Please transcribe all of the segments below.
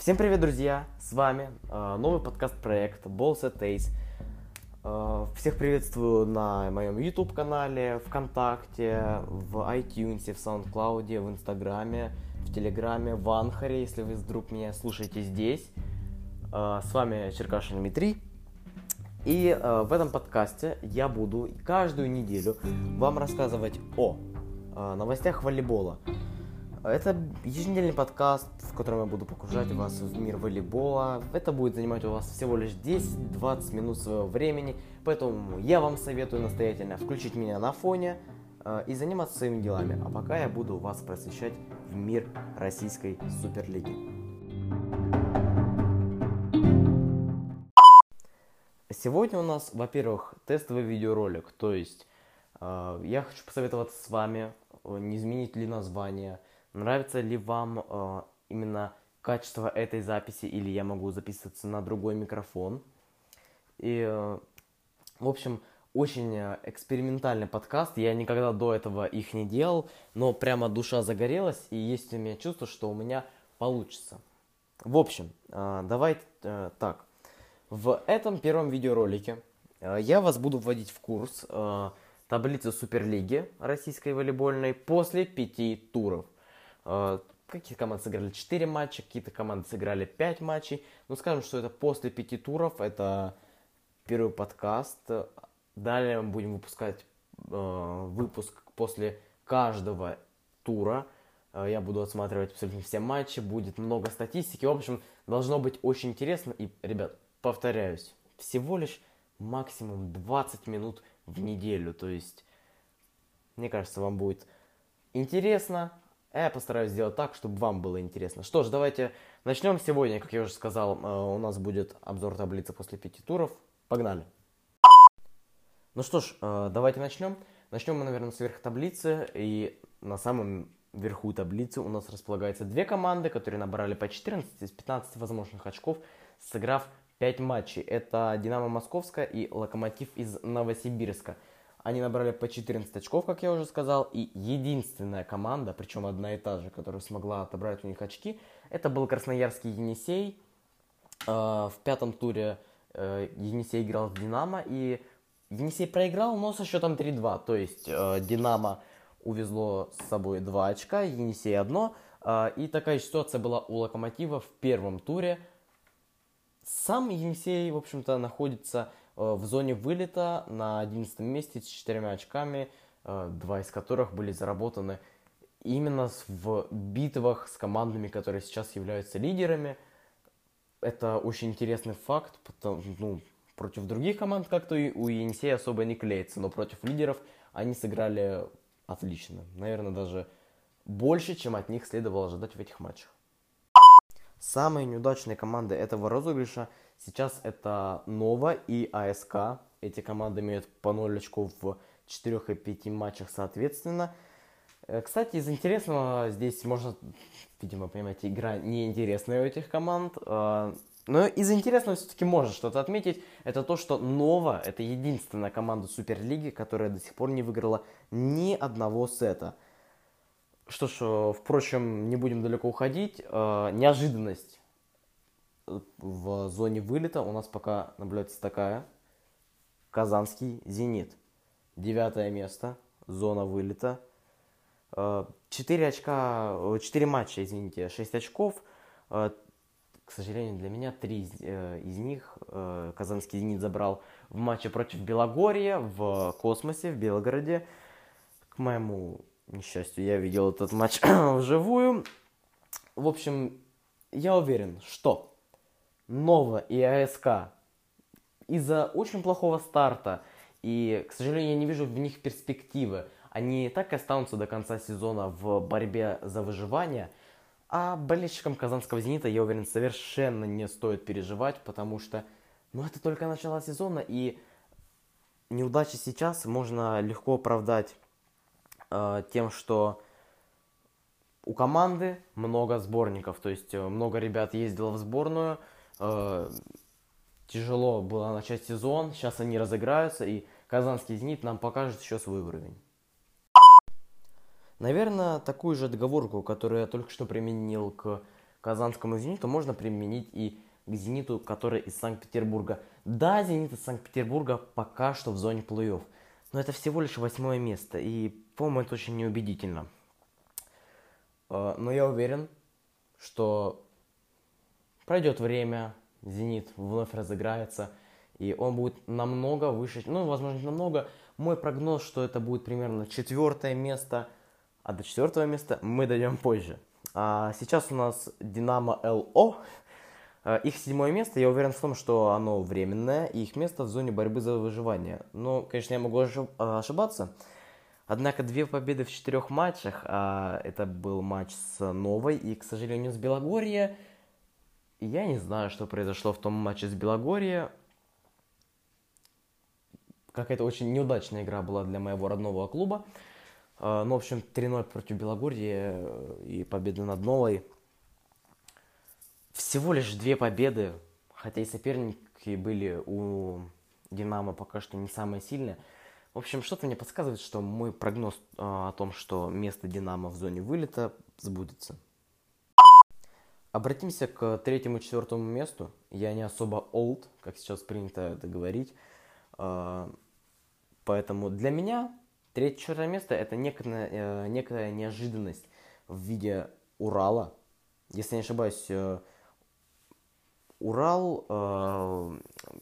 Всем привет, друзья! С вами э, новый подкаст-проект Balls at Ace. Э, всех приветствую на моем YouTube-канале, ВКонтакте, в iTunes, в SoundCloud, в Инстаграме, в Телеграме, в Анхаре, если вы вдруг меня слушаете здесь. Э, с вами Черкашин Дмитрий. И э, в этом подкасте я буду каждую неделю вам рассказывать о э, новостях волейбола. Это еженедельный подкаст, в котором я буду погружать вас в мир волейбола. Это будет занимать у вас всего лишь 10-20 минут своего времени, поэтому я вам советую настоятельно включить меня на фоне э, и заниматься своими делами. А пока я буду вас просвещать в мир российской суперлиги. Сегодня у нас, во-первых, тестовый видеоролик, то есть э, я хочу посоветоваться с вами, э, не изменить ли название, Нравится ли вам э, именно качество этой записи, или я могу записываться на другой микрофон. И, э, в общем, очень э, экспериментальный подкаст. Я никогда до этого их не делал, но прямо душа загорелась, и есть у меня чувство, что у меня получится. В общем, э, давайте э, так. В этом первом видеоролике э, я вас буду вводить в курс э, таблицы Суперлиги российской волейбольной после пяти туров – какие-то команды сыграли 4 матча, какие-то команды сыграли 5 матчей. Ну, скажем, что это после 5 туров, это первый подкаст. Далее мы будем выпускать э, выпуск после каждого тура. Э, я буду отсматривать абсолютно все матчи, будет много статистики. В общем, должно быть очень интересно. И, ребят, повторяюсь, всего лишь максимум 20 минут в неделю. То есть, мне кажется, вам будет интересно, я постараюсь сделать так, чтобы вам было интересно. Что ж, давайте начнем сегодня. Как я уже сказал, э, у нас будет обзор таблицы после пяти туров. Погнали! Ну что ж, э, давайте начнем. Начнем мы, наверное, с верх таблицы. И на самом верху таблицы у нас располагаются две команды, которые набрали по 14 из 15 возможных очков, сыграв 5 матчей. Это Динамо Московская и Локомотив из Новосибирска – они набрали по 14 очков, как я уже сказал, и единственная команда, причем одна и та же, которая смогла отобрать у них очки, это был Красноярский Енисей. Э, в пятом туре э, Енисей играл в Динамо, и Енисей проиграл, но со счетом 3-2. То есть э, Динамо увезло с собой 2 очка, Енисей одно. И такая ситуация была у Локомотива в первом туре. Сам Енисей, в общем-то, находится в зоне вылета на 11 месте с четырьмя очками, э, два из которых были заработаны именно в битвах с командами, которые сейчас являются лидерами. Это очень интересный факт, потому, ну, против других команд как-то у Енисея особо не клеится, но против лидеров они сыграли отлично. Наверное, даже больше, чем от них следовало ожидать в этих матчах. Самые неудачные команды этого розыгрыша сейчас это Нова и АСК. Эти команды имеют по 0 очков в 4 и 5 матчах соответственно. Э, кстати, из интересного здесь можно, видимо, понимаете, игра неинтересная у этих команд. Э, но из интересного все-таки можно что-то отметить. Это то, что Нова – это единственная команда Суперлиги, которая до сих пор не выиграла ни одного сета – что ж, э, впрочем, не будем далеко уходить. Неожиданность в зоне вылета у нас пока наблюдается такая. Казанский «Зенит». Девятое место, зона вылета. Э, четыре очка, четыре матча, извините, шесть очков. К сожалению, для меня три из них Казанский «Зенит» забрал в матче против Белогорья в Космосе, в Белгороде. К моему несчастью, я видел этот матч вживую. В общем, я уверен, что Нова и АСК из-за очень плохого старта, и, к сожалению, я не вижу в них перспективы, они так и останутся до конца сезона в борьбе за выживание, а болельщикам казанского «Зенита», я уверен, совершенно не стоит переживать, потому что, ну, это только начало сезона, и неудачи сейчас можно легко оправдать э, тем, что у команды много сборников, то есть э, много ребят ездило в сборную, э, тяжело было начать сезон, сейчас они разыграются, и казанский «Зенит» нам покажет еще свой уровень. Наверное, такую же отговорку, которую я только что применил к казанскому «Зениту» можно применить и к «Зениту», который из Санкт-Петербурга. Да, «Зенит» из Санкт-Петербурга пока что в зоне плей-офф, но это всего лишь восьмое место, и, по-моему, это очень неубедительно. Э, но я уверен, что пройдет время, «Зенит» вновь разыграется, и он будет намного выше, ну, возможно, намного. Мой прогноз, что это будет примерно четвертое место, а до четвертого места мы дойдем позже. А сейчас у нас Динамо ЛО. Э, их седьмое место, я уверен в том, что оно временное, и их место в зоне борьбы за выживание. Но, конечно, я могу ошибаться. Однако две победы в четырех матчах, а это был матч с Новой и, к сожалению, с Белогорье. Я не знаю, что произошло в том матче с Белогорье. Какая-то очень неудачная игра была для моего родного клуба. А, ну, в общем, 3-0 против Белогорья э, и победа над Новой. Всего лишь две победы, хотя и соперники были у Динамо пока что не самые сильные. В общем, что-то мне подсказывает, что мой прогноз э, о том, что место Динамо в зоне вылета сбудется. Обратимся к третьему четвертому месту. Я не особо old, как сейчас принято это говорить. Э, поэтому для меня Третье четвертое место это некая, э, некая неожиданность в виде Урала. Если не ошибаюсь, э, Урал, э,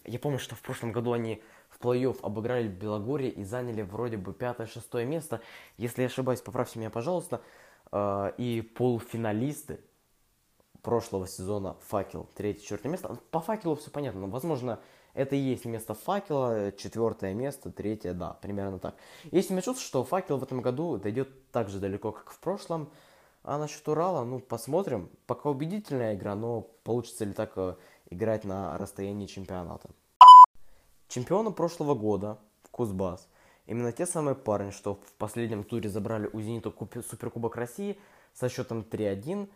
я помню, что в прошлом году они в плей-офф обыграли Белогорье и заняли вроде бы пятое-шестое место. Если я ошибаюсь, поправьте меня, пожалуйста. Э, и полуфиналисты прошлого сезона Факел, третье-четвертое место. По Факелу все понятно, но, возможно, это и есть место факела, четвертое место, третье, да, примерно так. Есть у меня чувство, что факел в этом году дойдет так же далеко, как в прошлом. А насчет Урала, ну, посмотрим. Пока убедительная игра, но получится ли так э, играть на расстоянии чемпионата. Чемпионы прошлого года, Кузбасс, именно те самые парни, что в последнем туре забрали у Зенита Суперкубок России со счетом 3-1.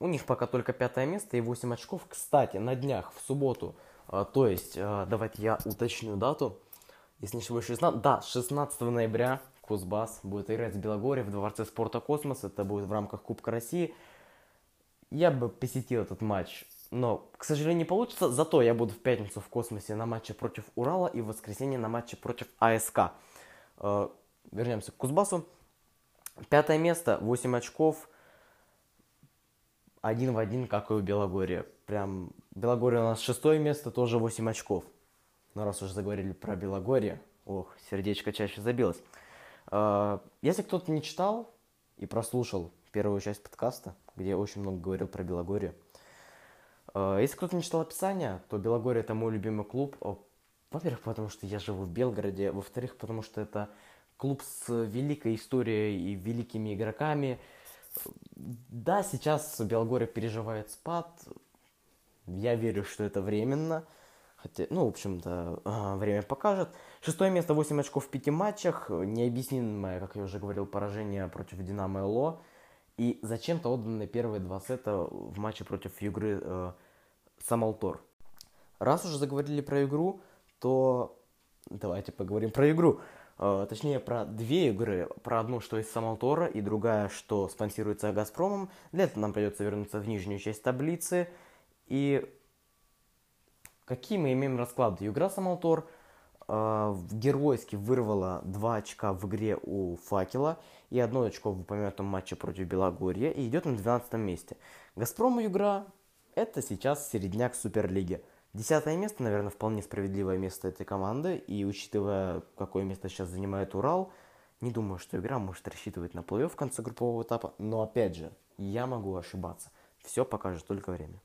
У них пока только пятое место и 8 очков. Кстати, на днях, в субботу, а, то есть, а, давайте я уточню дату. Если не ошибаюсь, 16... Да, 16 ноября Кузбасс будет играть с Белогорье в Дворце спорта «Космос». Это будет в рамках Кубка России. Я бы посетил этот матч, но, к сожалению, не получится. Зато я буду в пятницу в Космосе на матче против Урала и в воскресенье на матче против АСК. А, вернемся к Кузбассу. Пятое место, 8 очков. Один в один, как и у Белогорья. Прям Белогорье у нас шестое место, тоже 8 очков. Но раз уже заговорили про Белогорье, ох, сердечко чаще забилось. А, если кто-то не читал и прослушал первую часть подкаста, где я очень много говорил про Белогорье, а, если кто-то не читал описание, то Белогорье это мой любимый клуб. Во-первых, потому что я живу в Белгороде. Во-вторых, потому что это клуб с великой историей и великими игроками. Да, сейчас Белгорье переживает спад, я верю, что это временно. Хотя, ну, в общем-то, время покажет. Шестое место, 8 очков в пяти матчах. Необъяснимое, как я уже говорил, поражение против Динамо ЛО. И зачем-то отданы первые два сета в матче против Югры э, Самалтор. Раз уже заговорили про игру, то давайте поговорим про игру. Э, точнее, про две игры. Про одну, что из Самалтора, и другая, что спонсируется Газпромом. Для этого нам придется вернуться в нижнюю часть таблицы – и какие мы имеем расклады? Югра Самалтор э, геройски вырвала 2 очка в игре у Факела и одно очко в упомянутом матче против Белогорья и идет на 12 месте. Газпром и Югра это сейчас середняк Суперлиги. Десятое место, наверное, вполне справедливое место этой команды. И учитывая, какое место сейчас занимает Урал, не думаю, что игра может рассчитывать на плей-офф в конце группового этапа. Но опять же, я могу ошибаться. Все покажет только время.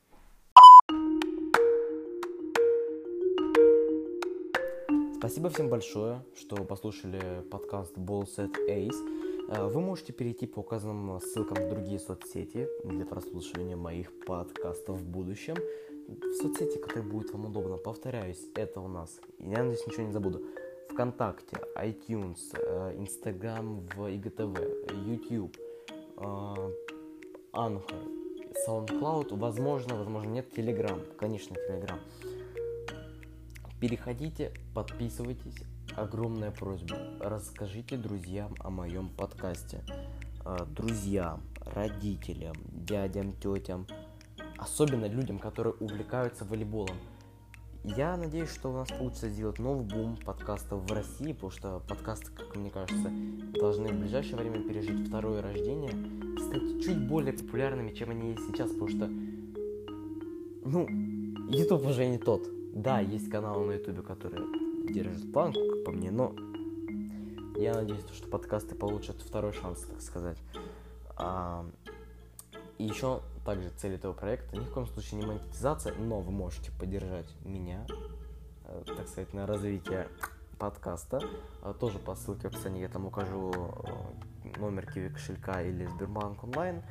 Спасибо всем большое, что послушали подкаст Ball Set Ace. Э, вы можете перейти по указанным ссылкам в другие соцсети для прослушивания моих подкастов в будущем. В соцсети, которые будет вам удобно. Повторяюсь, это у нас, я надеюсь, ничего не забуду, ВКонтакте, iTunes, э, Instagram в IGTV, YouTube, э, Anchor, SoundCloud, возможно, возможно нет, Telegram, конечно, Telegram. Переходите, подписывайтесь. Огромная просьба. Расскажите друзьям о моем подкасте. А, друзьям, родителям, дядям, тетям, особенно людям, которые увлекаются волейболом. Я надеюсь, что у нас получится сделать новый бум подкастов в России, потому что подкасты, как мне кажется, должны в ближайшее время пережить второе рождение стать чуть более популярными, чем они есть сейчас, потому что, ну, YouTube уже не тот. Да, есть каналы на YouTube, которые держат планку, как по мне, но я надеюсь, что подкасты получат второй шанс, так сказать. А, и еще также цель этого проекта ни в коем случае не монетизация, но вы можете поддержать меня, э, так сказать, на развитие подкаста. А, тоже по ссылке в описании я там укажу э, номер Киви кошелька или Сбербанк онлайн.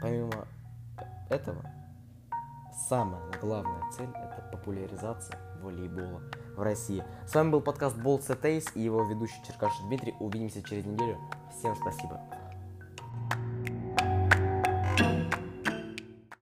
Помимо этого, самая главная цель это популяризация волейбола в России. С вами был подкаст Болт Сетейс и его ведущий Черкаш Дмитрий. Увидимся через неделю. Всем спасибо.